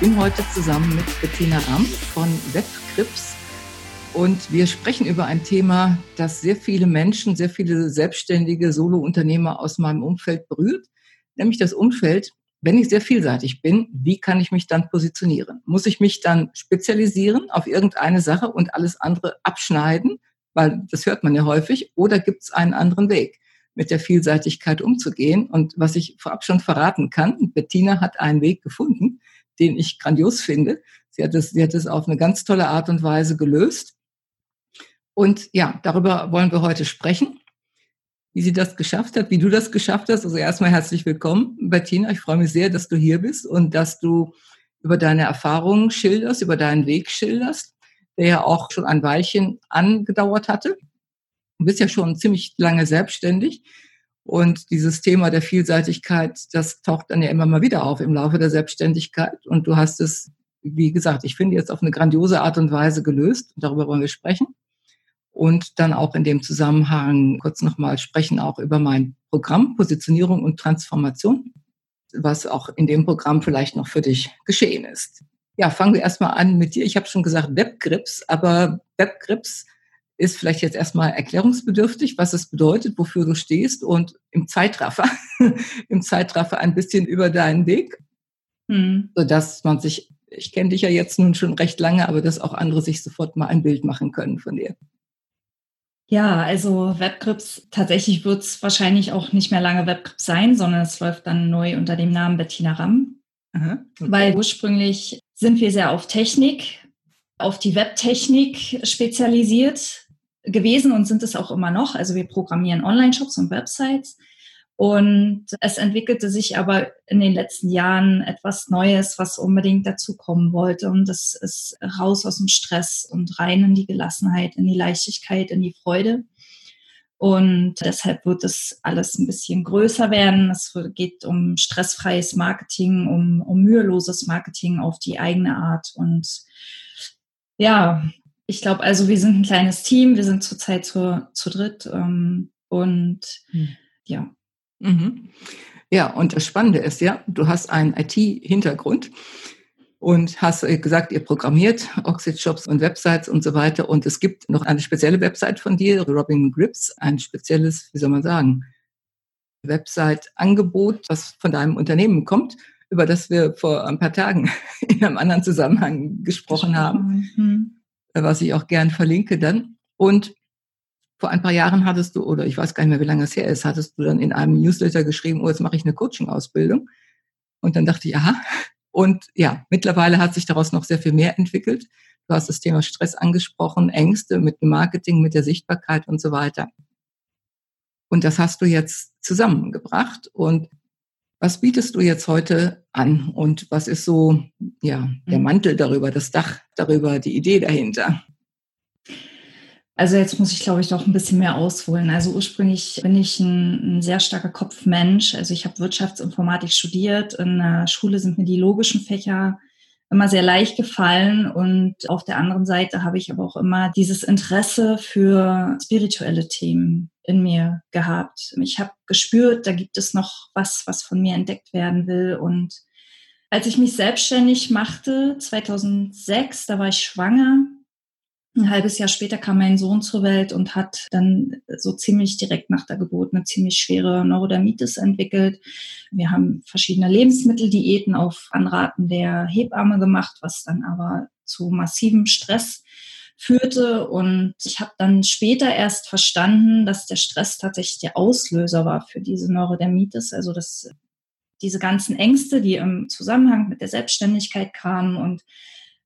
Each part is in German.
bin heute zusammen mit Bettina Ramm von Webcrips und wir sprechen über ein Thema, das sehr viele Menschen, sehr viele selbstständige Solo-Unternehmer aus meinem Umfeld berührt, nämlich das Umfeld, wenn ich sehr vielseitig bin, wie kann ich mich dann positionieren? Muss ich mich dann spezialisieren auf irgendeine Sache und alles andere abschneiden? Weil das hört man ja häufig. Oder gibt es einen anderen Weg, mit der Vielseitigkeit umzugehen? Und was ich vorab schon verraten kann, Bettina hat einen Weg gefunden, den ich grandios finde. Sie hat es, sie hat es auf eine ganz tolle Art und Weise gelöst. Und ja, darüber wollen wir heute sprechen, wie sie das geschafft hat, wie du das geschafft hast. Also erstmal herzlich willkommen, Bettina. Ich freue mich sehr, dass du hier bist und dass du über deine Erfahrungen schilderst, über deinen Weg schilderst, der ja auch schon ein Weilchen angedauert hatte. Du bist ja schon ziemlich lange selbstständig. Und dieses Thema der Vielseitigkeit, das taucht dann ja immer mal wieder auf im Laufe der Selbstständigkeit. Und du hast es, wie gesagt, ich finde jetzt auf eine grandiose Art und Weise gelöst. Darüber wollen wir sprechen. Und dann auch in dem Zusammenhang kurz nochmal sprechen auch über mein Programm Positionierung und Transformation, was auch in dem Programm vielleicht noch für dich geschehen ist. Ja, fangen wir erstmal an mit dir. Ich habe schon gesagt Webgrips, aber Webgrips ist vielleicht jetzt erstmal erklärungsbedürftig, was es bedeutet, wofür du stehst und im Zeitraffer, im Zeitraffer ein bisschen über deinen Weg, mhm. sodass man sich, ich kenne dich ja jetzt nun schon recht lange, aber dass auch andere sich sofort mal ein Bild machen können von dir. Ja, also Webgrips, tatsächlich wird es wahrscheinlich auch nicht mehr lange Webgrips sein, sondern es läuft dann neu unter dem Namen Bettina Ramm. Aha, okay. Weil ursprünglich sind wir sehr auf Technik, auf die Webtechnik spezialisiert gewesen und sind es auch immer noch. Also wir programmieren Online-Shops und Websites. Und es entwickelte sich aber in den letzten Jahren etwas Neues, was unbedingt dazukommen wollte. Und das ist raus aus dem Stress und rein in die Gelassenheit, in die Leichtigkeit, in die Freude. Und deshalb wird es alles ein bisschen größer werden. Es geht um stressfreies Marketing, um, um müheloses Marketing auf die eigene Art. Und ja, ich glaube, also wir sind ein kleines Team, wir sind zurzeit zu, zu dritt ähm, und hm. ja. Mhm. Ja, und das Spannende ist ja, du hast einen IT-Hintergrund und hast gesagt, ihr programmiert Oxid-Shops und Websites und so weiter. Und es gibt noch eine spezielle Website von dir, Robin Grips, ein spezielles, wie soll man sagen, Website-Angebot, was von deinem Unternehmen kommt, über das wir vor ein paar Tagen in einem anderen Zusammenhang gesprochen haben. Mhm. Äh, was ich auch gern verlinke dann. Und vor ein paar Jahren hattest du, oder ich weiß gar nicht mehr, wie lange es her ist, hattest du dann in einem Newsletter geschrieben, oh, jetzt mache ich eine Coaching-Ausbildung. Und dann dachte ich, aha. Und ja, mittlerweile hat sich daraus noch sehr viel mehr entwickelt. Du hast das Thema Stress angesprochen, Ängste mit dem Marketing, mit der Sichtbarkeit und so weiter. Und das hast du jetzt zusammengebracht. Und was bietest du jetzt heute an und was ist so ja, der mhm. Mantel darüber, das Dach darüber, die Idee dahinter? Also jetzt muss ich, glaube ich, doch ein bisschen mehr ausholen. Also ursprünglich bin ich ein, ein sehr starker Kopfmensch. Also ich habe Wirtschaftsinformatik studiert. In der Schule sind mir die logischen Fächer immer sehr leicht gefallen. Und auf der anderen Seite habe ich aber auch immer dieses Interesse für spirituelle Themen in mir gehabt. Ich habe gespürt, da gibt es noch was, was von mir entdeckt werden will. Und als ich mich selbstständig machte, 2006, da war ich schwanger. Ein halbes Jahr später kam mein Sohn zur Welt und hat dann so ziemlich direkt nach der Geburt eine ziemlich schwere Neurodermitis entwickelt. Wir haben verschiedene Lebensmitteldiäten auf Anraten der Hebamme gemacht, was dann aber zu massivem Stress führte. Und ich habe dann später erst verstanden, dass der Stress tatsächlich der Auslöser war für diese Neurodermitis. Also dass diese ganzen Ängste, die im Zusammenhang mit der Selbstständigkeit kamen und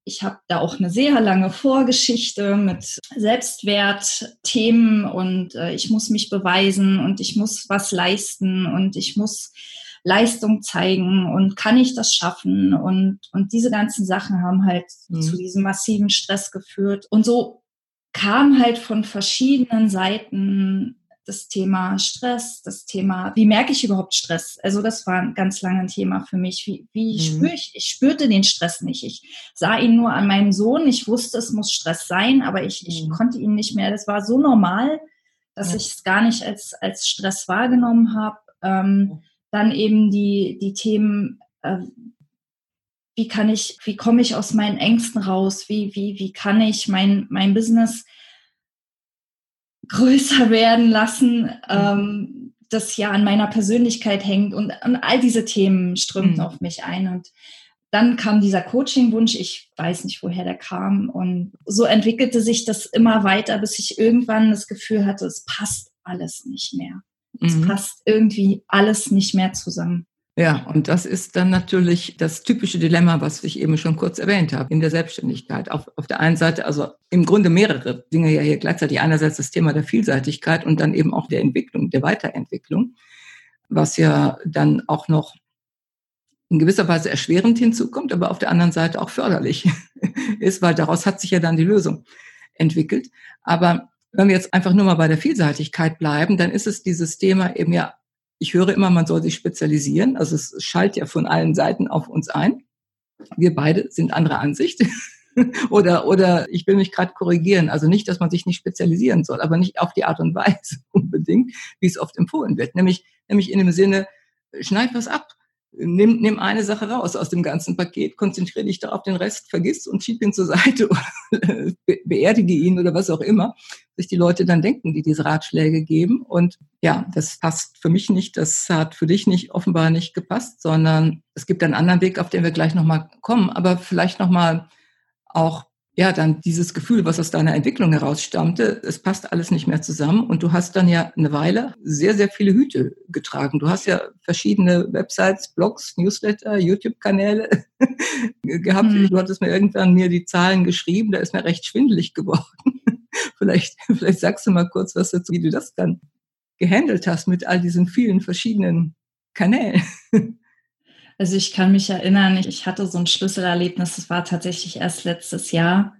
ich habe da auch eine sehr lange Vorgeschichte mit Selbstwertthemen und äh, ich muss mich beweisen und ich muss was leisten und ich muss Leistung zeigen und kann ich das schaffen und, und diese ganzen Sachen haben halt mhm. zu diesem massiven Stress geführt. Und so kam halt von verschiedenen Seiten das Thema Stress, das Thema, wie merke ich überhaupt Stress? Also das war ein ganz langes Thema für mich. Wie, wie mhm. spüre ich? Ich spürte den Stress nicht. Ich sah ihn nur an meinem Sohn. Ich wusste, es muss Stress sein, aber ich, ich mhm. konnte ihn nicht mehr. Das war so normal, dass ja. ich es gar nicht als, als Stress wahrgenommen habe. Ähm, dann eben die, die Themen, äh, wie kann ich, wie komme ich aus meinen Ängsten raus? Wie, wie, wie kann ich mein, mein Business größer werden lassen, ähm, das ja an meiner Persönlichkeit hängt und, und all diese Themen strömten mhm. auf mich ein und dann kam dieser Coaching-Wunsch, ich weiß nicht, woher der kam. Und so entwickelte sich das immer weiter, bis ich irgendwann das Gefühl hatte, es passt alles nicht mehr. Mhm. Es passt irgendwie alles nicht mehr zusammen. Ja, und das ist dann natürlich das typische Dilemma, was ich eben schon kurz erwähnt habe, in der Selbstständigkeit. Auf, auf der einen Seite, also im Grunde mehrere Dinge ja hier gleichzeitig. Einerseits das Thema der Vielseitigkeit und dann eben auch der Entwicklung, der Weiterentwicklung, was ja dann auch noch in gewisser Weise erschwerend hinzukommt, aber auf der anderen Seite auch förderlich ist, weil daraus hat sich ja dann die Lösung entwickelt. Aber wenn wir jetzt einfach nur mal bei der Vielseitigkeit bleiben, dann ist es dieses Thema eben ja ich höre immer, man soll sich spezialisieren. Also es schallt ja von allen Seiten auf uns ein. Wir beide sind anderer Ansicht. oder, oder ich will mich gerade korrigieren. Also nicht, dass man sich nicht spezialisieren soll, aber nicht auf die Art und Weise unbedingt, wie es oft empfohlen wird. Nämlich, nämlich in dem Sinne, schneid was ab nimm, nimm eine Sache raus aus dem ganzen Paket, konzentriere dich darauf, den Rest vergiss und schieb ihn zur Seite oder beerdige ihn oder was auch immer, sich die Leute dann denken, die diese Ratschläge geben. Und ja, das passt für mich nicht, das hat für dich nicht offenbar nicht gepasst, sondern es gibt einen anderen Weg, auf den wir gleich nochmal kommen, aber vielleicht nochmal auch ja, dann dieses Gefühl, was aus deiner Entwicklung heraus stammte, es passt alles nicht mehr zusammen und du hast dann ja eine Weile sehr, sehr viele Hüte getragen. Du hast ja verschiedene Websites, Blogs, Newsletter, YouTube-Kanäle gehabt. Mhm. Du hattest mir irgendwann mir die Zahlen geschrieben, da ist mir recht schwindelig geworden. vielleicht, vielleicht sagst du mal kurz was dazu, wie du das dann gehandelt hast mit all diesen vielen verschiedenen Kanälen. Also ich kann mich erinnern, ich hatte so ein Schlüsselerlebnis, das war tatsächlich erst letztes Jahr.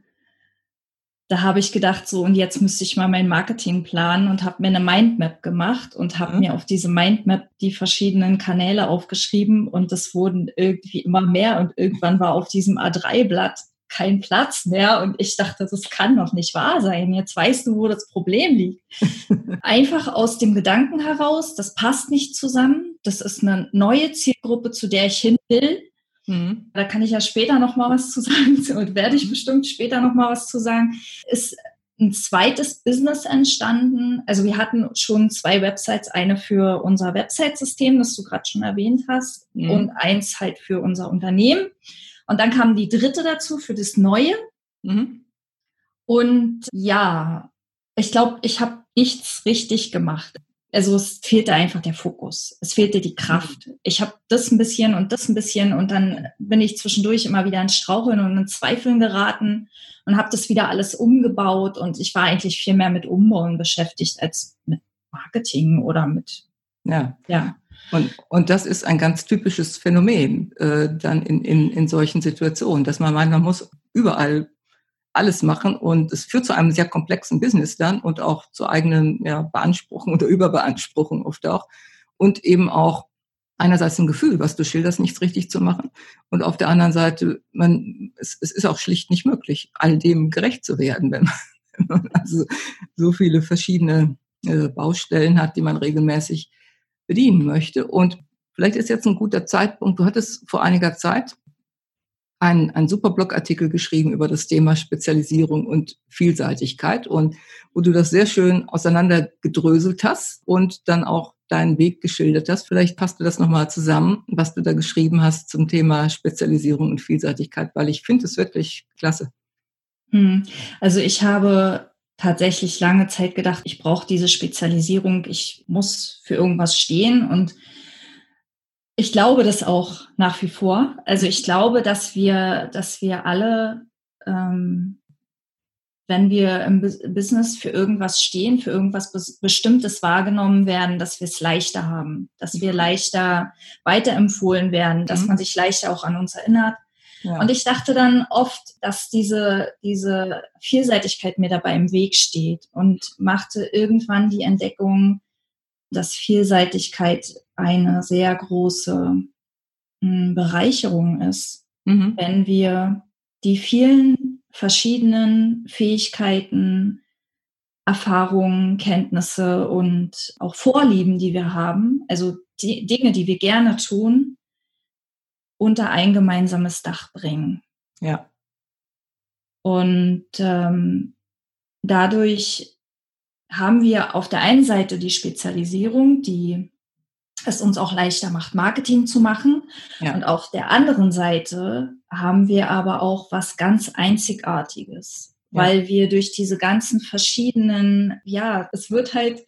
Da habe ich gedacht, so und jetzt müsste ich mal mein Marketing planen und habe mir eine Mindmap gemacht und habe mhm. mir auf diese Mindmap die verschiedenen Kanäle aufgeschrieben und es wurden irgendwie immer mehr und irgendwann war auf diesem A3-Blatt kein Platz mehr. Und ich dachte, das kann doch nicht wahr sein. Jetzt weißt du, wo das Problem liegt. Einfach aus dem Gedanken heraus, das passt nicht zusammen. Das ist eine neue Zielgruppe, zu der ich hin will. Mhm. Da kann ich ja später noch mal was zu sagen und werde ich bestimmt später noch mal was zu sagen. Ist ein zweites Business entstanden. Also wir hatten schon zwei Websites, eine für unser Website-System, das du gerade schon erwähnt hast, mhm. und eins halt für unser Unternehmen. Und dann kam die dritte dazu für das Neue. Mhm. Und ja, ich glaube, ich habe nichts richtig gemacht. Also es fehlte einfach der Fokus. Es fehlte die Kraft. Ich habe das ein bisschen und das ein bisschen und dann bin ich zwischendurch immer wieder in Straucheln und in Zweifeln geraten und habe das wieder alles umgebaut und ich war eigentlich viel mehr mit Umbauen beschäftigt als mit Marketing oder mit ja. ja. Und, und das ist ein ganz typisches Phänomen äh, dann in, in, in solchen Situationen, dass man meint, man muss überall alles machen und es führt zu einem sehr komplexen Business dann und auch zu eigenen ja, Beanspruchung oder Überbeanspruchung oft auch. Und eben auch einerseits ein Gefühl, was du schilderst, nichts richtig zu machen. Und auf der anderen Seite, man, es, es ist auch schlicht nicht möglich, all dem gerecht zu werden, wenn man, wenn man also so viele verschiedene äh, Baustellen hat, die man regelmäßig bedienen möchte. Und vielleicht ist jetzt ein guter Zeitpunkt. Du hattest vor einiger Zeit einen, einen super Blogartikel geschrieben über das Thema Spezialisierung und Vielseitigkeit und wo du das sehr schön auseinandergedröselt hast und dann auch deinen Weg geschildert hast. Vielleicht passt du das nochmal zusammen, was du da geschrieben hast zum Thema Spezialisierung und Vielseitigkeit, weil ich finde es wirklich klasse. Hm. Also ich habe tatsächlich lange Zeit gedacht, ich brauche diese Spezialisierung, ich muss für irgendwas stehen und ich glaube das auch nach wie vor. Also ich glaube, dass wir, dass wir alle, ähm, wenn wir im Business für irgendwas stehen, für irgendwas Bestimmtes wahrgenommen werden, dass wir es leichter haben, dass wir leichter weiterempfohlen werden, dass mhm. man sich leichter auch an uns erinnert. Ja. Und ich dachte dann oft, dass diese, diese Vielseitigkeit mir dabei im Weg steht und machte irgendwann die Entdeckung, dass Vielseitigkeit eine sehr große hm, Bereicherung ist, mhm. wenn wir die vielen verschiedenen Fähigkeiten, Erfahrungen, Kenntnisse und auch Vorlieben, die wir haben, also die Dinge, die wir gerne tun, unter ein gemeinsames Dach bringen. Ja. Und ähm, dadurch haben wir auf der einen Seite die Spezialisierung, die es uns auch leichter macht, Marketing zu machen. Ja. Und auf der anderen Seite haben wir aber auch was ganz Einzigartiges, ja. weil wir durch diese ganzen verschiedenen, ja, es wird halt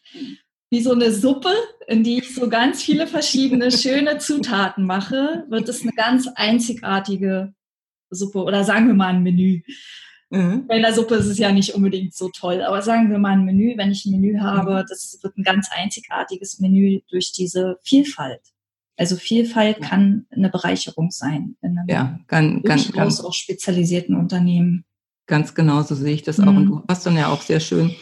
wie so eine Suppe, in die ich so ganz viele verschiedene schöne Zutaten mache, wird es eine ganz einzigartige Suppe oder sagen wir mal ein Menü. Mhm. Bei der Suppe ist es ja nicht unbedingt so toll, aber sagen wir mal ein Menü, wenn ich ein Menü habe, mhm. das wird ein ganz einzigartiges Menü durch diese Vielfalt. Also Vielfalt kann eine Bereicherung sein in einem ja, kann, kann, ganz, auch spezialisierten Unternehmen. Ganz genau so sehe ich das mhm. auch. Und du hast dann ja auch sehr schön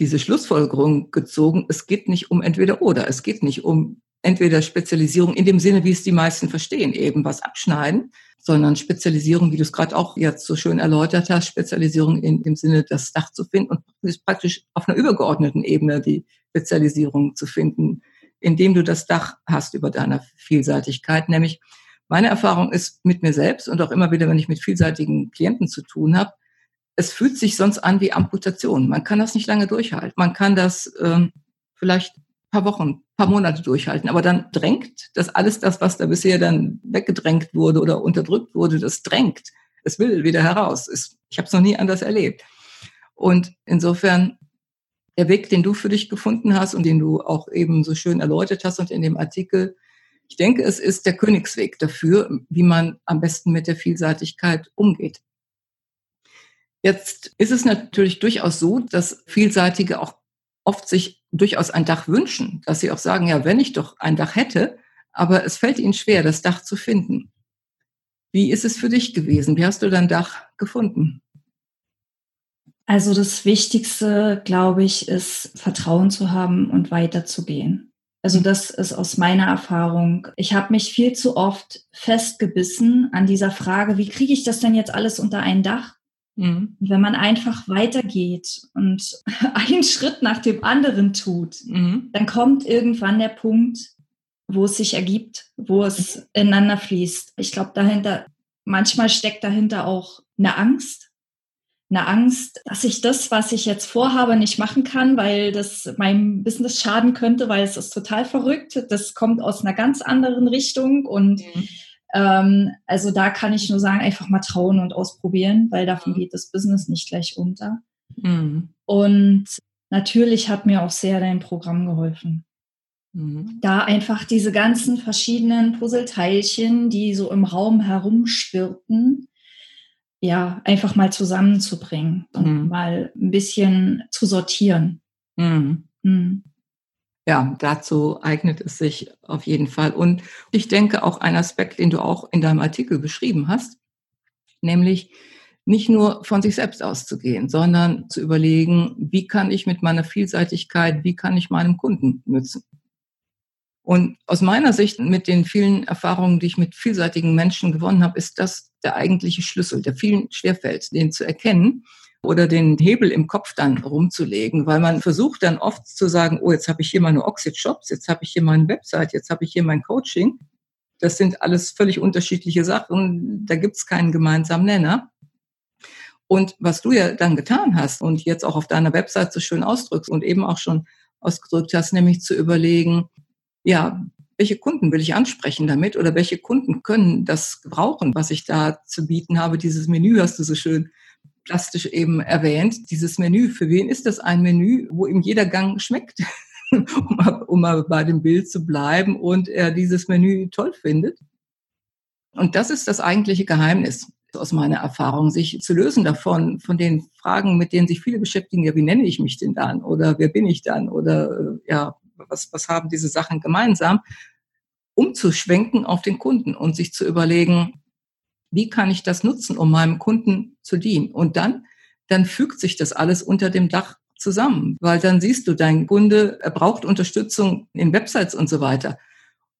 diese Schlussfolgerung gezogen, es geht nicht um entweder oder, es geht nicht um entweder Spezialisierung in dem Sinne, wie es die meisten verstehen, eben was abschneiden, sondern Spezialisierung, wie du es gerade auch jetzt so schön erläutert hast, Spezialisierung in dem Sinne, das Dach zu finden und praktisch auf einer übergeordneten Ebene die Spezialisierung zu finden, indem du das Dach hast über deiner Vielseitigkeit. Nämlich meine Erfahrung ist mit mir selbst und auch immer wieder, wenn ich mit vielseitigen Klienten zu tun habe, es fühlt sich sonst an wie Amputation. Man kann das nicht lange durchhalten. Man kann das ähm, vielleicht paar Wochen, paar Monate durchhalten. Aber dann drängt das alles das, was da bisher dann weggedrängt wurde oder unterdrückt wurde, das drängt. Es will wieder heraus. Ich habe es noch nie anders erlebt. Und insofern der Weg, den du für dich gefunden hast und den du auch eben so schön erläutert hast und in dem Artikel, ich denke, es ist der Königsweg dafür, wie man am besten mit der Vielseitigkeit umgeht. Jetzt ist es natürlich durchaus so, dass Vielseitige auch oft sich durchaus ein Dach wünschen, dass sie auch sagen, ja, wenn ich doch ein Dach hätte, aber es fällt ihnen schwer, das Dach zu finden. Wie ist es für dich gewesen? Wie hast du dein Dach gefunden? Also das Wichtigste, glaube ich, ist Vertrauen zu haben und weiterzugehen. Also mhm. das ist aus meiner Erfahrung. Ich habe mich viel zu oft festgebissen an dieser Frage, wie kriege ich das denn jetzt alles unter ein Dach? Mhm. Wenn man einfach weitergeht und einen Schritt nach dem anderen tut, mhm. dann kommt irgendwann der Punkt, wo es sich ergibt, wo es ineinander fließt. Ich glaube, dahinter, manchmal steckt dahinter auch eine Angst. Eine Angst, dass ich das, was ich jetzt vorhabe, nicht machen kann, weil das meinem Business schaden könnte, weil es ist total verrückt. Das kommt aus einer ganz anderen Richtung und mhm ähm, also da kann ich nur sagen, einfach mal trauen und ausprobieren, weil davon mhm. geht das Business nicht gleich unter. Mhm. Und natürlich hat mir auch sehr dein Programm geholfen. Mhm. Da einfach diese ganzen verschiedenen Puzzleteilchen, die so im Raum herumschwirrten, ja, einfach mal zusammenzubringen und mhm. mal ein bisschen zu sortieren. Mhm. Ja, dazu eignet es sich auf jeden Fall. Und ich denke auch ein Aspekt, den du auch in deinem Artikel beschrieben hast, nämlich nicht nur von sich selbst auszugehen, sondern zu überlegen, wie kann ich mit meiner Vielseitigkeit, wie kann ich meinem Kunden nützen. Und aus meiner Sicht, mit den vielen Erfahrungen, die ich mit vielseitigen Menschen gewonnen habe, ist das der eigentliche Schlüssel, der vielen schwerfällt, den zu erkennen oder den Hebel im Kopf dann rumzulegen, weil man versucht dann oft zu sagen, oh, jetzt habe ich hier meine Oxid-Shops, jetzt habe ich hier meine Website, jetzt habe ich hier mein Coaching. Das sind alles völlig unterschiedliche Sachen. Da gibt es keinen gemeinsamen Nenner. Und was du ja dann getan hast und jetzt auch auf deiner Website so schön ausdrückst und eben auch schon ausgedrückt hast, nämlich zu überlegen, ja, welche Kunden will ich ansprechen damit oder welche Kunden können das gebrauchen, was ich da zu bieten habe. Dieses Menü hast du so schön plastisch eben erwähnt, dieses Menü. Für wen ist das ein Menü, wo ihm jeder Gang schmeckt, um, um mal bei dem Bild zu bleiben und er dieses Menü toll findet? Und das ist das eigentliche Geheimnis. aus meiner Erfahrung, sich zu lösen davon, von den Fragen, mit denen sich viele beschäftigen, ja, wie nenne ich mich denn dann? Oder wer bin ich dann? Oder äh, ja, was, was haben diese Sachen gemeinsam? Umzuschwenken auf den Kunden und sich zu überlegen, wie kann ich das nutzen, um meinem Kunden zu dienen? Und dann, dann fügt sich das alles unter dem Dach zusammen, weil dann siehst du, dein Kunde, er braucht Unterstützung in Websites und so weiter,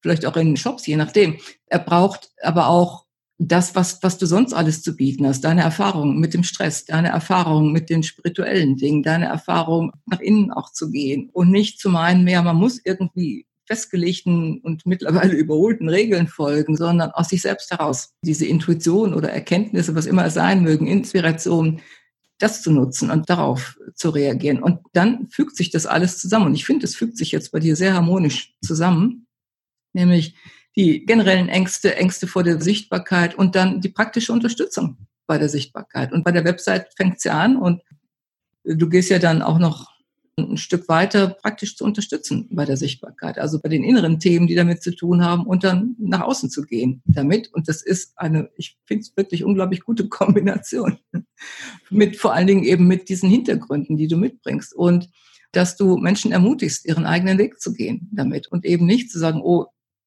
vielleicht auch in Shops, je nachdem. Er braucht aber auch das, was, was du sonst alles zu bieten hast, deine Erfahrung mit dem Stress, deine Erfahrung mit den spirituellen Dingen, deine Erfahrung nach innen auch zu gehen und nicht zu meinen mehr, man muss irgendwie festgelegten und mittlerweile überholten Regeln folgen, sondern aus sich selbst heraus diese Intuition oder Erkenntnisse, was immer es sein mögen, Inspiration, das zu nutzen und darauf zu reagieren. Und dann fügt sich das alles zusammen. Und ich finde, es fügt sich jetzt bei dir sehr harmonisch zusammen, nämlich die generellen Ängste, Ängste vor der Sichtbarkeit und dann die praktische Unterstützung bei der Sichtbarkeit. Und bei der Website fängt es ja an und du gehst ja dann auch noch ein Stück weiter praktisch zu unterstützen bei der Sichtbarkeit, also bei den inneren Themen, die damit zu tun haben und dann nach außen zu gehen damit. Und das ist eine, ich finde es wirklich unglaublich gute Kombination mit vor allen Dingen eben mit diesen Hintergründen, die du mitbringst und dass du Menschen ermutigst, ihren eigenen Weg zu gehen damit und eben nicht zu sagen, oh,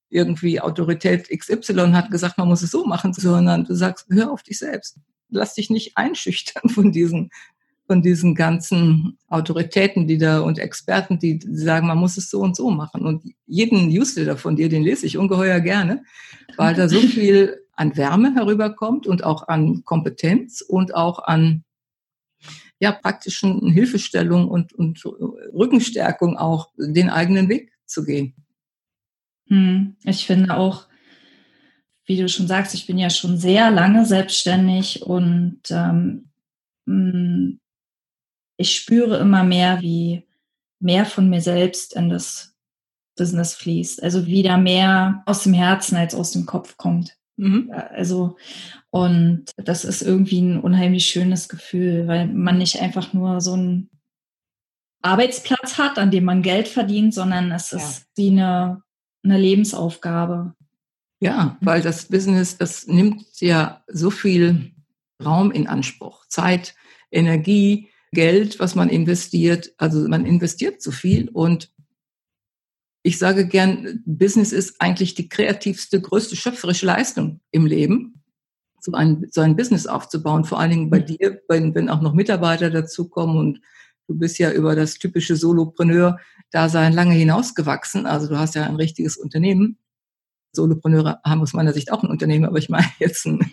irgendwie Autorität XY hat gesagt, man muss es so machen, sondern du sagst, hör auf dich selbst. Lass dich nicht einschüchtern von diesen, von diesen ganzen Autoritäten, die da und Experten, die sagen, man muss es so und so machen. Und jeden Newsletter von dir, den lese ich ungeheuer gerne, weil da so viel an Wärme herüberkommt und auch an Kompetenz und auch an ja, praktischen Hilfestellung und, und Rückenstärkung auch den eigenen Weg zu gehen. Hm, ich finde auch, wie du schon sagst, ich bin ja schon sehr lange selbstständig und ähm, hm, ich spüre immer mehr, wie mehr von mir selbst in das Business fließt. Also wieder mehr aus dem Herzen als aus dem Kopf kommt. Mhm. Also, und das ist irgendwie ein unheimlich schönes Gefühl, weil man nicht einfach nur so einen Arbeitsplatz hat, an dem man Geld verdient, sondern es ja. ist wie eine eine Lebensaufgabe. Ja, weil das Business, das nimmt ja so viel Raum in Anspruch. Zeit, Energie, Geld, was man investiert. Also man investiert zu viel und ich sage gern, Business ist eigentlich die kreativste, größte schöpferische Leistung im Leben, so ein, so ein Business aufzubauen. Vor allen Dingen bei dir, wenn, wenn auch noch Mitarbeiter dazukommen und du bist ja über das typische Solopreneur-Dasein lange hinausgewachsen. Also du hast ja ein richtiges Unternehmen. Solopreneure haben aus meiner Sicht auch ein Unternehmen, aber ich meine jetzt ein,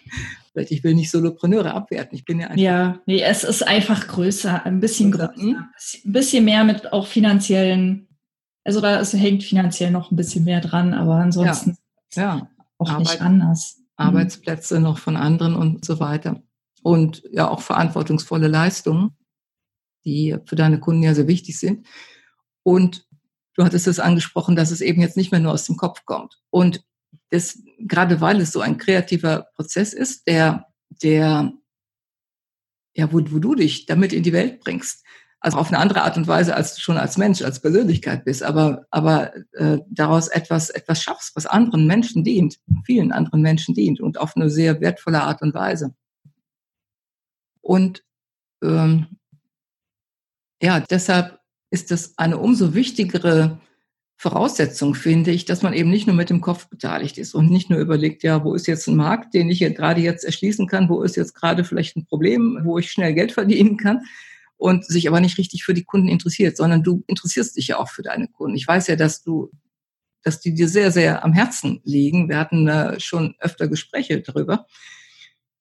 vielleicht ich will nicht Solopreneure abwerten. Ich bin ja einfach. Ja, nee, es ist einfach größer, ein bisschen größer, hm? ein bisschen mehr mit auch finanziellen, also da ist, hängt finanziell noch ein bisschen mehr dran, aber ansonsten ja, ja. auch Arbeit, nicht anders. Mhm. Arbeitsplätze mhm. noch von anderen und so weiter. Und ja auch verantwortungsvolle Leistungen die für deine Kunden ja sehr wichtig sind. Und du hattest es angesprochen, dass es eben jetzt nicht mehr nur aus dem Kopf kommt. Und das, gerade weil es so ein kreativer Prozess ist, der, der, ja, wo, wo du dich damit in die Welt bringst. Also auf eine andere Art und Weise, als schon als Mensch, als Persönlichkeit bist, aber, aber äh, daraus etwas, etwas schaffst, was anderen Menschen dient, vielen anderen Menschen dient und auf eine sehr wertvolle Art und Weise. Und ähm, ja, deshalb ist das eine umso wichtigere Voraussetzung, finde ich, dass man eben nicht nur mit dem Kopf beteiligt ist und nicht nur überlegt, ja, wo ist jetzt ein Markt, den ich gerade jetzt erschließen kann, wo ist jetzt gerade vielleicht ein Problem, wo ich schnell Geld verdienen kann und sich aber nicht richtig für die Kunden interessiert, sondern du interessierst dich ja auch für deine Kunden. Ich weiß ja, dass du, dass die dir sehr, sehr am Herzen liegen. Wir hatten äh, schon öfter Gespräche darüber.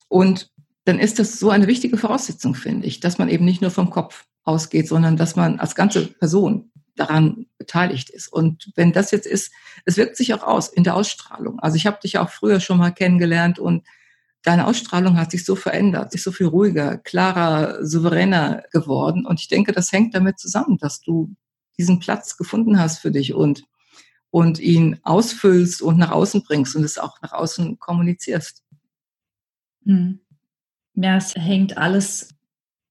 Und dann ist das so eine wichtige Voraussetzung, finde ich, dass man eben nicht nur vom Kopf ausgeht, sondern dass man als ganze Person daran beteiligt ist. Und wenn das jetzt ist, es wirkt sich auch aus in der Ausstrahlung. Also ich habe dich auch früher schon mal kennengelernt und deine Ausstrahlung hat sich so verändert, sich so viel ruhiger, klarer, souveräner geworden. Und ich denke, das hängt damit zusammen, dass du diesen Platz gefunden hast für dich und, und ihn ausfüllst und nach außen bringst und es auch nach außen kommunizierst. Hm. Ja, es hängt alles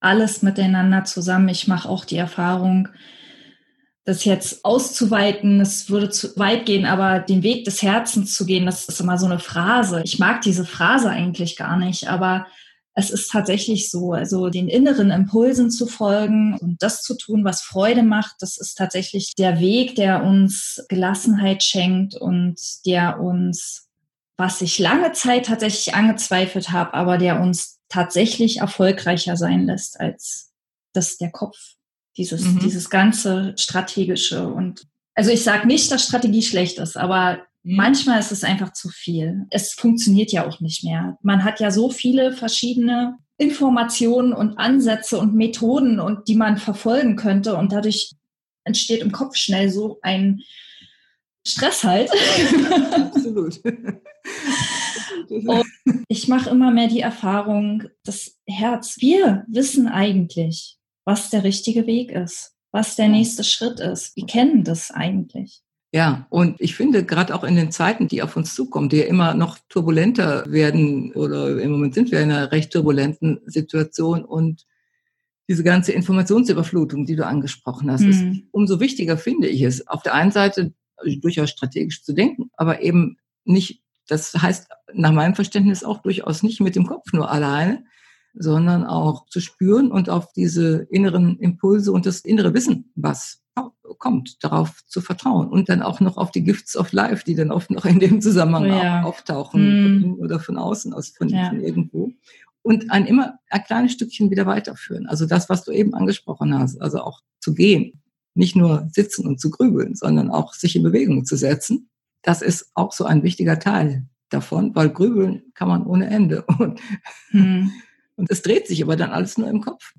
alles miteinander zusammen. Ich mache auch die Erfahrung, das jetzt auszuweiten, es würde zu weit gehen, aber den Weg des Herzens zu gehen, das ist immer so eine Phrase. Ich mag diese Phrase eigentlich gar nicht, aber es ist tatsächlich so, also den inneren Impulsen zu folgen und das zu tun, was Freude macht, das ist tatsächlich der Weg, der uns Gelassenheit schenkt und der uns, was ich lange Zeit tatsächlich angezweifelt habe, aber der uns tatsächlich erfolgreicher sein lässt als das der Kopf. Dieses, mhm. dieses ganze strategische und also ich sage nicht, dass Strategie schlecht ist, aber Mhm. Manchmal ist es einfach zu viel. Es funktioniert ja auch nicht mehr. Man hat ja so viele verschiedene Informationen und Ansätze und Methoden und die man verfolgen könnte und dadurch entsteht im Kopf schnell so ein Stress halt. Absolut. und ich mache immer mehr die Erfahrung, das Herz, wir wissen eigentlich, was der richtige Weg ist, was der nächste Schritt ist. Wir kennen das eigentlich. Ja, und ich finde, gerade auch in den Zeiten, die auf uns zukommen, die ja immer noch turbulenter werden, oder im Moment sind wir in einer recht turbulenten Situation und diese ganze Informationsüberflutung, die du angesprochen hast, mhm. ist umso wichtiger finde ich es. Auf der einen Seite durchaus strategisch zu denken, aber eben nicht, das heißt nach meinem Verständnis auch durchaus nicht mit dem Kopf nur alleine, sondern auch zu spüren und auf diese inneren Impulse und das innere Wissen, was kommt, darauf zu vertrauen. Und dann auch noch auf die Gifts of Life, die dann oft noch in dem Zusammenhang ja. auftauchen mm. oder von außen, aus von, ja. von irgendwo. Und ein immer ein kleines Stückchen wieder weiterführen. Also das, was du eben angesprochen hast, also auch zu gehen, nicht nur sitzen und zu grübeln, sondern auch sich in Bewegung zu setzen. Das ist auch so ein wichtiger Teil davon, weil grübeln kann man ohne Ende. Und, hm. Und es dreht sich aber dann alles nur im Kopf.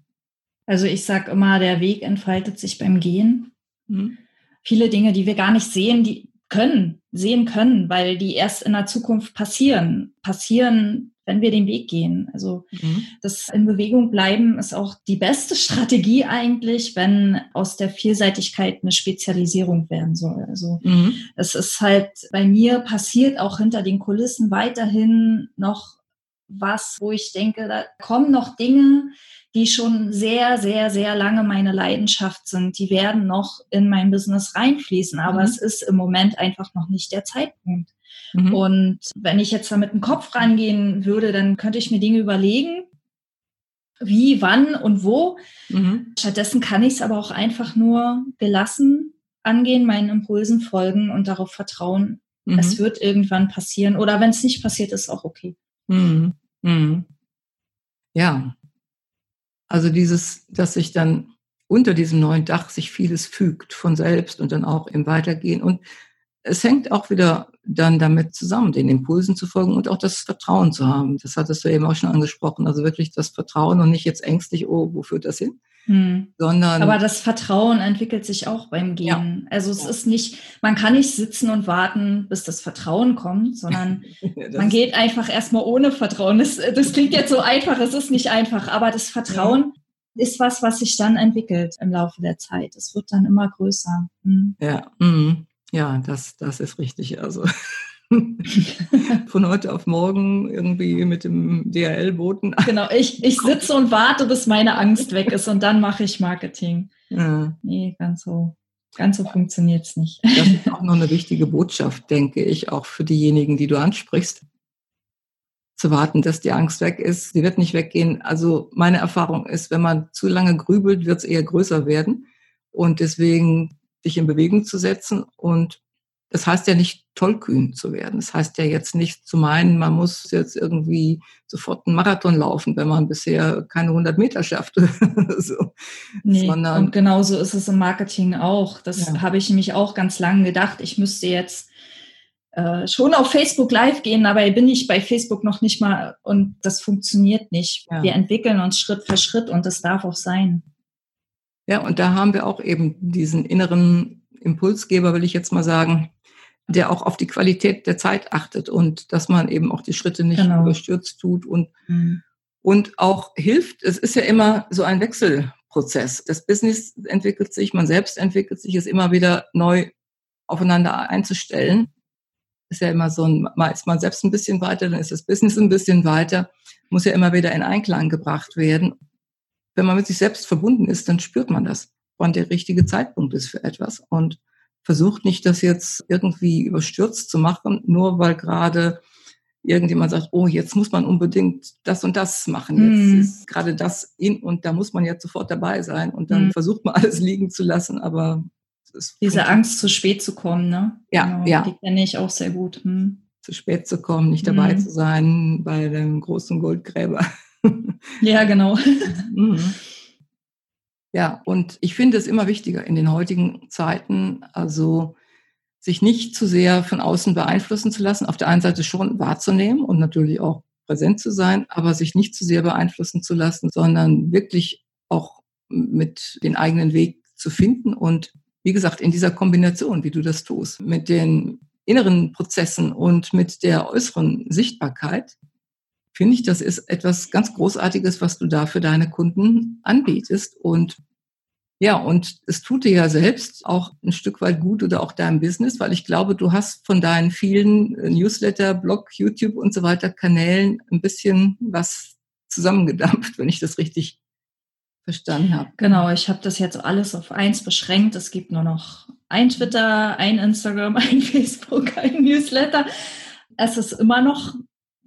Also ich sage immer, der Weg entfaltet sich beim Gehen. Mhm. Viele Dinge, die wir gar nicht sehen, die können, sehen können, weil die erst in der Zukunft passieren. Passieren, wenn wir den Weg gehen. Also mhm. das in Bewegung bleiben ist auch die beste Strategie eigentlich, wenn aus der Vielseitigkeit eine Spezialisierung werden soll. Also mhm. es ist halt bei mir passiert auch hinter den Kulissen weiterhin noch was, wo ich denke, da kommen noch Dinge, die schon sehr, sehr, sehr lange meine Leidenschaft sind. Die werden noch in mein Business reinfließen, aber mhm. es ist im Moment einfach noch nicht der Zeitpunkt. Mhm. Und wenn ich jetzt da mit dem Kopf rangehen würde, dann könnte ich mir Dinge überlegen, wie, wann und wo. Mhm. Stattdessen kann ich es aber auch einfach nur gelassen angehen, meinen Impulsen folgen und darauf vertrauen, es mhm. wird irgendwann passieren. Oder wenn es nicht passiert, ist auch okay. Mhm. Mhm. Ja, also dieses, dass sich dann unter diesem neuen Dach sich vieles fügt von selbst und dann auch im Weitergehen. Und es hängt auch wieder dann damit zusammen, den Impulsen zu folgen und auch das Vertrauen zu haben. Das hattest du eben auch schon angesprochen. Also wirklich das Vertrauen und nicht jetzt ängstlich, oh, wo führt das hin? Hm. Sondern Aber das Vertrauen entwickelt sich auch beim Gehen. Ja. Also es ja. ist nicht, man kann nicht sitzen und warten, bis das Vertrauen kommt, sondern man geht einfach erstmal ohne Vertrauen. Das, das klingt jetzt so einfach, es ist nicht einfach, aber das Vertrauen ja. ist was, was sich dann entwickelt im Laufe der Zeit. Es wird dann immer größer. Hm. Ja, mhm. Ja, das, das ist richtig. Also von heute auf morgen irgendwie mit dem DHL-Boten. Genau, ich, ich sitze und warte, bis meine Angst weg ist und dann mache ich Marketing. Ja. Nee, ganz so. Ganz so funktioniert es nicht. Das ist auch noch eine wichtige Botschaft, denke ich, auch für diejenigen, die du ansprichst. Zu warten, dass die Angst weg ist. Sie wird nicht weggehen. Also meine Erfahrung ist, wenn man zu lange grübelt, wird es eher größer werden. Und deswegen sich in Bewegung zu setzen und das heißt ja nicht tollkühn zu werden. Das heißt ja jetzt nicht zu meinen, man muss jetzt irgendwie sofort einen Marathon laufen, wenn man bisher keine 100 Meter schafft. so. Nee, Sondern, und genauso ist es im Marketing auch. Das ja. habe ich nämlich auch ganz lange gedacht. Ich müsste jetzt äh, schon auf Facebook Live gehen, aber bin ich bei Facebook noch nicht mal und das funktioniert nicht. Ja. Wir entwickeln uns Schritt für Schritt und das darf auch sein. Ja, und da haben wir auch eben diesen inneren Impulsgeber, will ich jetzt mal sagen, der auch auf die Qualität der Zeit achtet und dass man eben auch die Schritte nicht genau. überstürzt tut und, mhm. und auch hilft. Es ist ja immer so ein Wechselprozess. Das Business entwickelt sich, man selbst entwickelt sich, es immer wieder neu aufeinander einzustellen. Ist ja immer so ein, mal ist man selbst ein bisschen weiter, dann ist das Business ein bisschen weiter, muss ja immer wieder in Einklang gebracht werden. Wenn man mit sich selbst verbunden ist, dann spürt man das. wann der richtige Zeitpunkt ist für etwas und versucht nicht, das jetzt irgendwie überstürzt zu machen, nur weil gerade irgendjemand sagt, oh, jetzt muss man unbedingt das und das machen. Jetzt mm. ist gerade das in und da muss man jetzt sofort dabei sein und dann mm. versucht man alles liegen zu lassen, aber diese Angst, zu spät zu kommen, ne? Ja, genau, ja. Die kenne ich auch sehr gut. Hm. Zu spät zu kommen, nicht dabei mm. zu sein bei dem großen Goldgräber. ja, genau. Mhm. Ja, und ich finde es immer wichtiger in den heutigen Zeiten, also sich nicht zu sehr von außen beeinflussen zu lassen, auf der einen Seite schon wahrzunehmen und natürlich auch präsent zu sein, aber sich nicht zu sehr beeinflussen zu lassen, sondern wirklich auch mit den eigenen Weg zu finden und wie gesagt, in dieser Kombination, wie du das tust, mit den inneren Prozessen und mit der äußeren Sichtbarkeit, finde ich, das ist etwas ganz Großartiges, was du da für deine Kunden anbietest. Und ja, und es tut dir ja selbst auch ein Stück weit gut oder auch deinem Business, weil ich glaube, du hast von deinen vielen äh, Newsletter, Blog, YouTube und so weiter Kanälen ein bisschen was zusammengedampft, wenn ich das richtig verstanden habe. Genau, ich habe das jetzt alles auf eins beschränkt. Es gibt nur noch ein Twitter, ein Instagram, ein Facebook, ein Newsletter. Es ist immer noch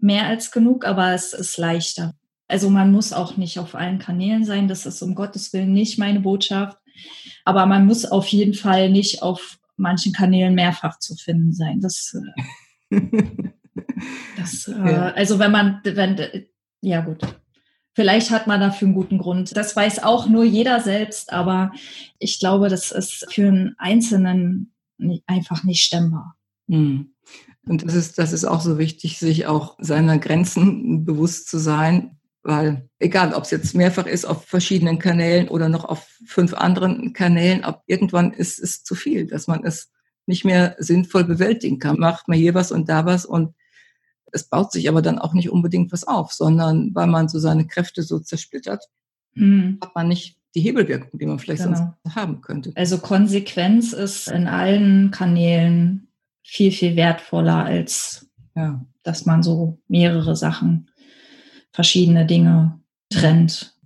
mehr als genug, aber es ist leichter. Also man muss auch nicht auf allen Kanälen sein, das ist um Gottes Willen nicht meine Botschaft. Aber man muss auf jeden Fall nicht auf manchen Kanälen mehrfach zu finden sein. Das, äh, das äh, ja. also wenn man, wenn, ja gut. Vielleicht hat man dafür einen guten Grund. Das weiß auch nur jeder selbst, aber ich glaube, das ist für einen Einzelnen einfach nicht stemmbar. Hm. Und das ist, das ist auch so wichtig, sich auch seiner Grenzen bewusst zu sein, weil egal, ob es jetzt mehrfach ist auf verschiedenen Kanälen oder noch auf fünf anderen Kanälen, ab irgendwann ist es zu viel, dass man es nicht mehr sinnvoll bewältigen kann. Macht man hier was und da was und es baut sich aber dann auch nicht unbedingt was auf, sondern weil man so seine Kräfte so zersplittert, mhm. hat man nicht die Hebelwirkung, die man vielleicht genau. sonst haben könnte. Also Konsequenz ist in allen Kanälen viel, viel wertvoller, als ja. dass man so mehrere Sachen, verschiedene Dinge trennt.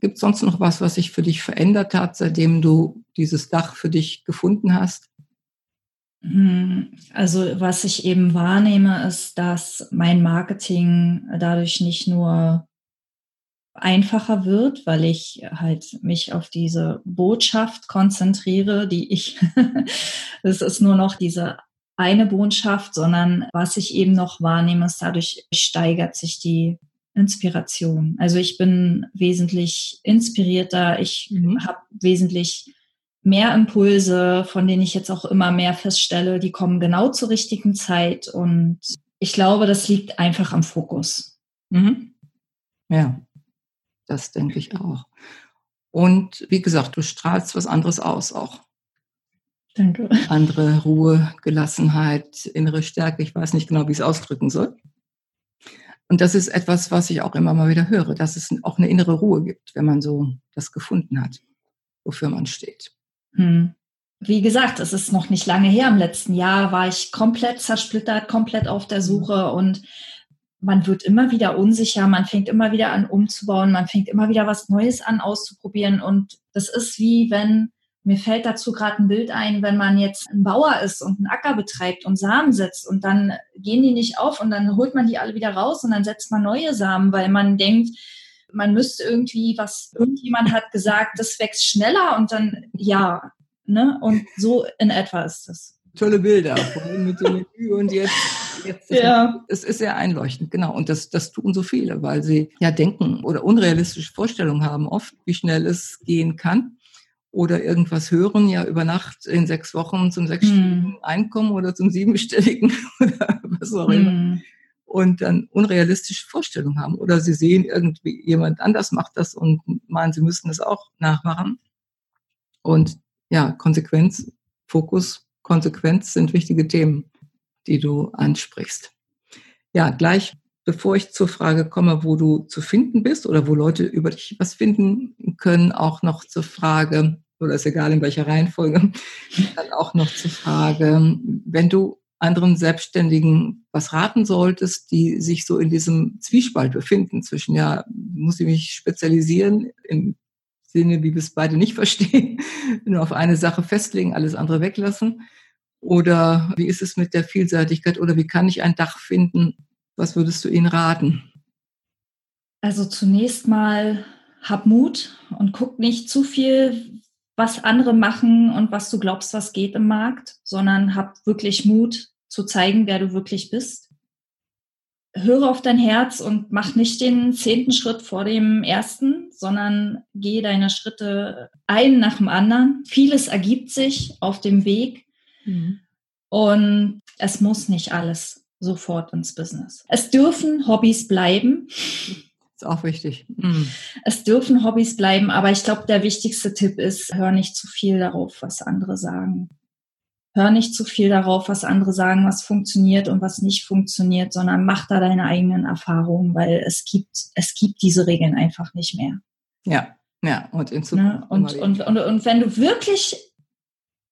Gibt es sonst noch was, was sich für dich verändert hat, seitdem du dieses Dach für dich gefunden hast? Hm, also was ich eben wahrnehme, ist, dass mein Marketing dadurch nicht nur einfacher wird, weil ich halt mich auf diese Botschaft konzentriere, die ich, es ist nur noch diese eine Botschaft, sondern was ich eben noch wahrnehme, ist dadurch steigert sich die Inspiration. Also ich bin wesentlich inspirierter, ich mhm. habe wesentlich mehr Impulse, von denen ich jetzt auch immer mehr feststelle, die kommen genau zur richtigen Zeit und ich glaube, das liegt einfach am Fokus. Mhm. Ja, das denke ich auch. Und wie gesagt, du strahlst was anderes aus auch. Danke. Andere Ruhe, Gelassenheit, innere Stärke. Ich weiß nicht genau, wie ich es ausdrücken soll. Und das ist etwas, was ich auch immer mal wieder höre, dass es auch eine innere Ruhe gibt, wenn man so das gefunden hat, wofür man steht. Hm. Wie gesagt, es ist noch nicht lange her. Im letzten Jahr war ich komplett zersplittert, komplett auf der Suche und man wird immer wieder unsicher, man fängt immer wieder an umzubauen, man fängt immer wieder was Neues an auszuprobieren und das ist wie wenn mir fällt dazu gerade ein Bild ein, wenn man jetzt ein Bauer ist und einen Acker betreibt und Samen setzt und dann gehen die nicht auf und dann holt man die alle wieder raus und dann setzt man neue Samen, weil man denkt, man müsste irgendwie was, irgendjemand hat gesagt, das wächst schneller und dann, ja, ne? Und so in etwa ist das. Tolle Bilder, mit dem Menü und jetzt, jetzt ja. es ist sehr einleuchtend, genau. Und das, das tun so viele, weil sie ja denken oder unrealistische Vorstellungen haben oft, wie schnell es gehen kann oder irgendwas hören, ja über Nacht in sechs Wochen zum sechsstelligen hm. Einkommen oder zum siebenstelligen oder was auch immer. Hm und dann unrealistische Vorstellungen haben. Oder sie sehen irgendwie, jemand anders macht das und meinen, sie müssten es auch nachmachen. Und ja, Konsequenz, Fokus, Konsequenz sind wichtige Themen, die du ansprichst. Ja, gleich bevor ich zur Frage komme, wo du zu finden bist oder wo Leute über dich was finden können, auch noch zur Frage, oder ist egal in welcher Reihenfolge, dann auch noch zur Frage, wenn du anderen Selbstständigen was raten solltest, die sich so in diesem Zwiespalt befinden zwischen, ja, muss ich mich spezialisieren in Sinne, wie wir es beide nicht verstehen, nur auf eine Sache festlegen, alles andere weglassen? Oder wie ist es mit der Vielseitigkeit? Oder wie kann ich ein Dach finden? Was würdest du ihnen raten? Also zunächst mal hab Mut und guck nicht zu viel, was andere machen und was du glaubst, was geht im Markt, sondern hab wirklich Mut zu zeigen, wer du wirklich bist. Höre auf dein Herz und mach nicht den zehnten Schritt vor dem ersten, sondern gehe deine Schritte ein nach dem anderen. Vieles ergibt sich auf dem Weg mhm. und es muss nicht alles sofort ins Business. Es dürfen Hobbys bleiben. Ist auch wichtig. Mhm. Es dürfen Hobbys bleiben, aber ich glaube, der wichtigste Tipp ist, hör nicht zu viel darauf, was andere sagen. Hör nicht zu viel darauf, was andere sagen, was funktioniert und was nicht funktioniert, sondern mach da deine eigenen Erfahrungen, weil es gibt, es gibt diese Regeln einfach nicht mehr. Ja, ja, und in Zukunft. Ne? Und, und, und, und wenn du wirklich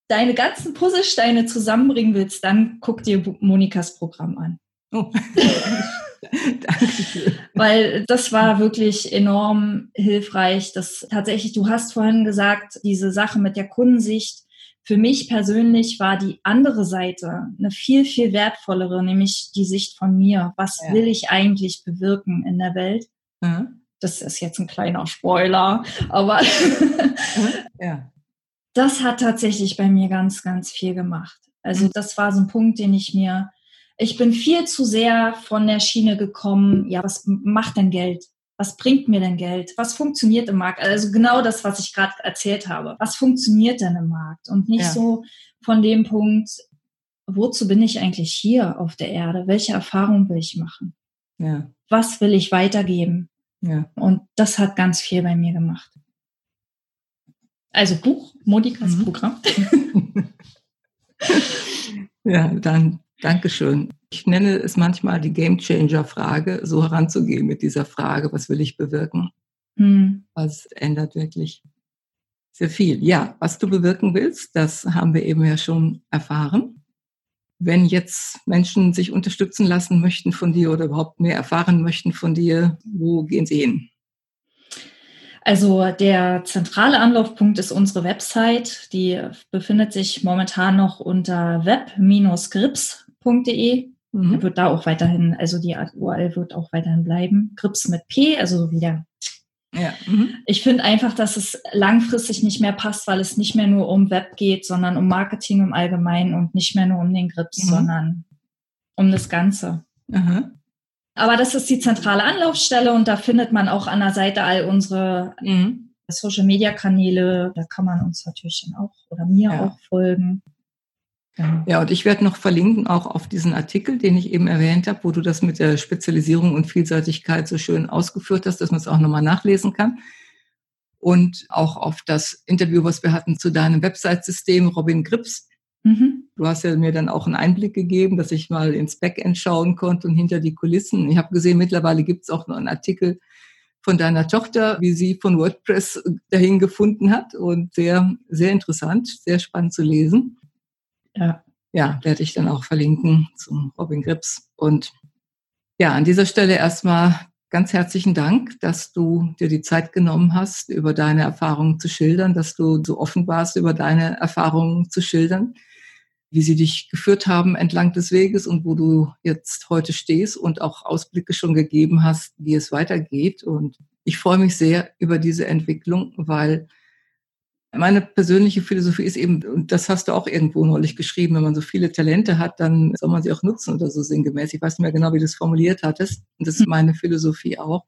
deine ganzen Puzzlesteine zusammenbringen willst, dann guck dir Monikas Programm an. Oh. Dankeschön. Weil das war wirklich enorm hilfreich. Das tatsächlich, du hast vorhin gesagt, diese Sache mit der Kundensicht. Für mich persönlich war die andere Seite eine viel, viel wertvollere, nämlich die Sicht von mir. Was ja. will ich eigentlich bewirken in der Welt? Mhm. Das ist jetzt ein kleiner Spoiler, aber ja. Das hat tatsächlich bei mir ganz, ganz viel gemacht. Also mhm. das war so ein Punkt, den ich mir ich bin viel zu sehr von der Schiene gekommen, ja, was macht denn Geld? Was bringt mir denn Geld? Was funktioniert im Markt? Also genau das, was ich gerade erzählt habe. Was funktioniert denn im Markt? Und nicht ja. so von dem Punkt, wozu bin ich eigentlich hier auf der Erde? Welche Erfahrungen will ich machen? Ja. Was will ich weitergeben? Ja. Und das hat ganz viel bei mir gemacht. Also Buch, Modikas mhm. Programm. ja, dann Dankeschön. Ich nenne es manchmal die Game Changer Frage, so heranzugehen mit dieser Frage, was will ich bewirken? Hm. Was ändert wirklich sehr viel. Ja, was du bewirken willst, das haben wir eben ja schon erfahren. Wenn jetzt Menschen sich unterstützen lassen möchten von dir oder überhaupt mehr erfahren möchten von dir, wo gehen sie hin? Also der zentrale Anlaufpunkt ist unsere Website. Die befindet sich momentan noch unter web-grips grips.de. Mhm. Wird da auch weiterhin, also die URL wird auch weiterhin bleiben. Grips mit P, also wieder. Ja. Mhm. Ich finde einfach, dass es langfristig nicht mehr passt, weil es nicht mehr nur um Web geht, sondern um Marketing im Allgemeinen und nicht mehr nur um den Grips, mhm. sondern um das Ganze. Mhm. Aber das ist die zentrale Anlaufstelle und da findet man auch an der Seite all unsere mhm. Social Media Kanäle. Da kann man uns natürlich dann auch oder mir ja. auch folgen. Genau. Ja, und ich werde noch verlinken auch auf diesen Artikel, den ich eben erwähnt habe, wo du das mit der Spezialisierung und Vielseitigkeit so schön ausgeführt hast, dass man es auch nochmal nachlesen kann. Und auch auf das Interview, was wir hatten zu deinem Website-System, Robin Grips. Mhm. Du hast ja mir dann auch einen Einblick gegeben, dass ich mal ins Backend schauen konnte und hinter die Kulissen. Ich habe gesehen, mittlerweile gibt es auch noch einen Artikel von deiner Tochter, wie sie von WordPress dahin gefunden hat. Und sehr, sehr interessant, sehr spannend zu lesen. Ja. Ja, werde ich dann auch verlinken zum Robin Grips. Und ja, an dieser Stelle erstmal ganz herzlichen Dank, dass du dir die Zeit genommen hast, über deine Erfahrungen zu schildern, dass du so offen warst, über deine Erfahrungen zu schildern, wie sie dich geführt haben entlang des Weges und wo du jetzt heute stehst und auch Ausblicke schon gegeben hast, wie es weitergeht. Und ich freue mich sehr über diese Entwicklung, weil meine persönliche Philosophie ist eben, und das hast du auch irgendwo neulich geschrieben, wenn man so viele Talente hat, dann soll man sie auch nutzen oder so sinngemäß. Ich weiß nicht mehr genau, wie du es formuliert hattest. Und das ist hm. meine Philosophie auch.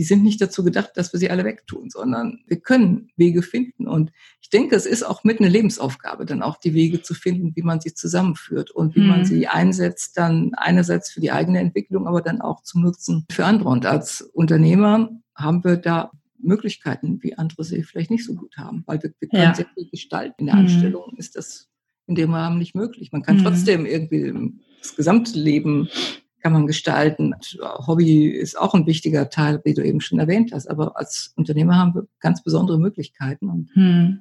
Die sind nicht dazu gedacht, dass wir sie alle wegtun, sondern wir können Wege finden. Und ich denke, es ist auch mit einer Lebensaufgabe, dann auch die Wege zu finden, wie man sie zusammenführt und wie mhm. man sie einsetzt, dann einerseits für die eigene Entwicklung, aber dann auch zum Nutzen für andere. Und als Unternehmer haben wir da Möglichkeiten, wie andere sie vielleicht nicht so gut haben, weil wir, wir können ja. sehr viel gestalten. In der mhm. Anstellung ist das in dem Rahmen nicht möglich. Man kann mhm. trotzdem irgendwie das Gesamtleben kann man gestalten. Hobby ist auch ein wichtiger Teil, wie du eben schon erwähnt hast. Aber als Unternehmer haben wir ganz besondere Möglichkeiten. Und mhm.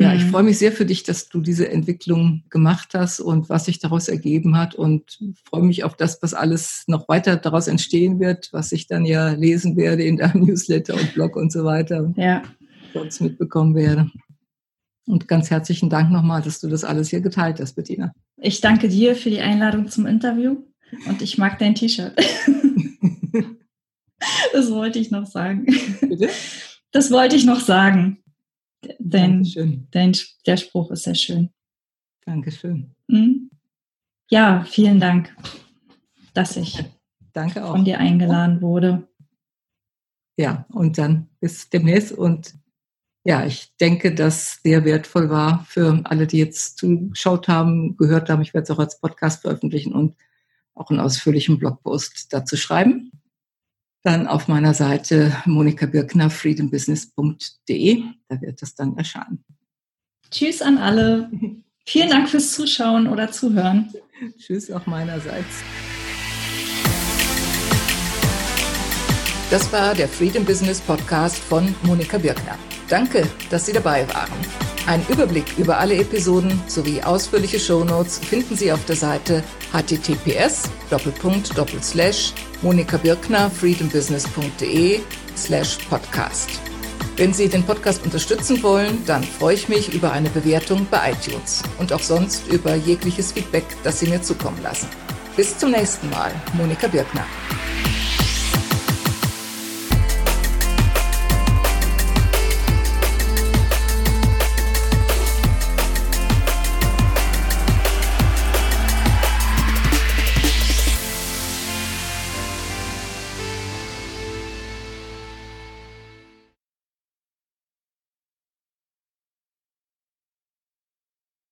Ja, ich mhm. freue mich sehr für dich, dass du diese Entwicklung gemacht hast und was sich daraus ergeben hat und freue mich auf das, was alles noch weiter daraus entstehen wird, was ich dann ja lesen werde in deinem Newsletter und Blog und so weiter. Ja, sonst mitbekommen werde. Und ganz herzlichen Dank nochmal, dass du das alles hier geteilt hast, Bettina. Ich danke dir für die Einladung zum Interview und ich mag dein T-Shirt. das wollte ich noch sagen. Bitte? Das wollte ich noch sagen. Dein, dein, der Spruch ist sehr schön. Dankeschön. Mhm. Ja, vielen Dank, dass ich Danke auch. von dir eingeladen wurde. Ja, und dann bis demnächst. Und ja, ich denke, dass sehr wertvoll war für alle, die jetzt zugeschaut haben, gehört haben. Ich werde es auch als Podcast veröffentlichen und auch einen ausführlichen Blogpost dazu schreiben. Dann auf meiner Seite Monika Birkner, freedombusiness.de. Da wird das dann erscheinen. Tschüss an alle. Vielen Dank fürs Zuschauen oder Zuhören. Tschüss auch meinerseits. Das war der Freedom Business Podcast von Monika Birkner. Danke, dass Sie dabei waren. Ein Überblick über alle Episoden sowie ausführliche Shownotes finden Sie auf der Seite https monikabirkner freedombusiness.de slash podcast. Wenn Sie den Podcast unterstützen wollen, dann freue ich mich über eine Bewertung bei iTunes und auch sonst über jegliches Feedback, das Sie mir zukommen lassen. Bis zum nächsten Mal, Monika Birkner.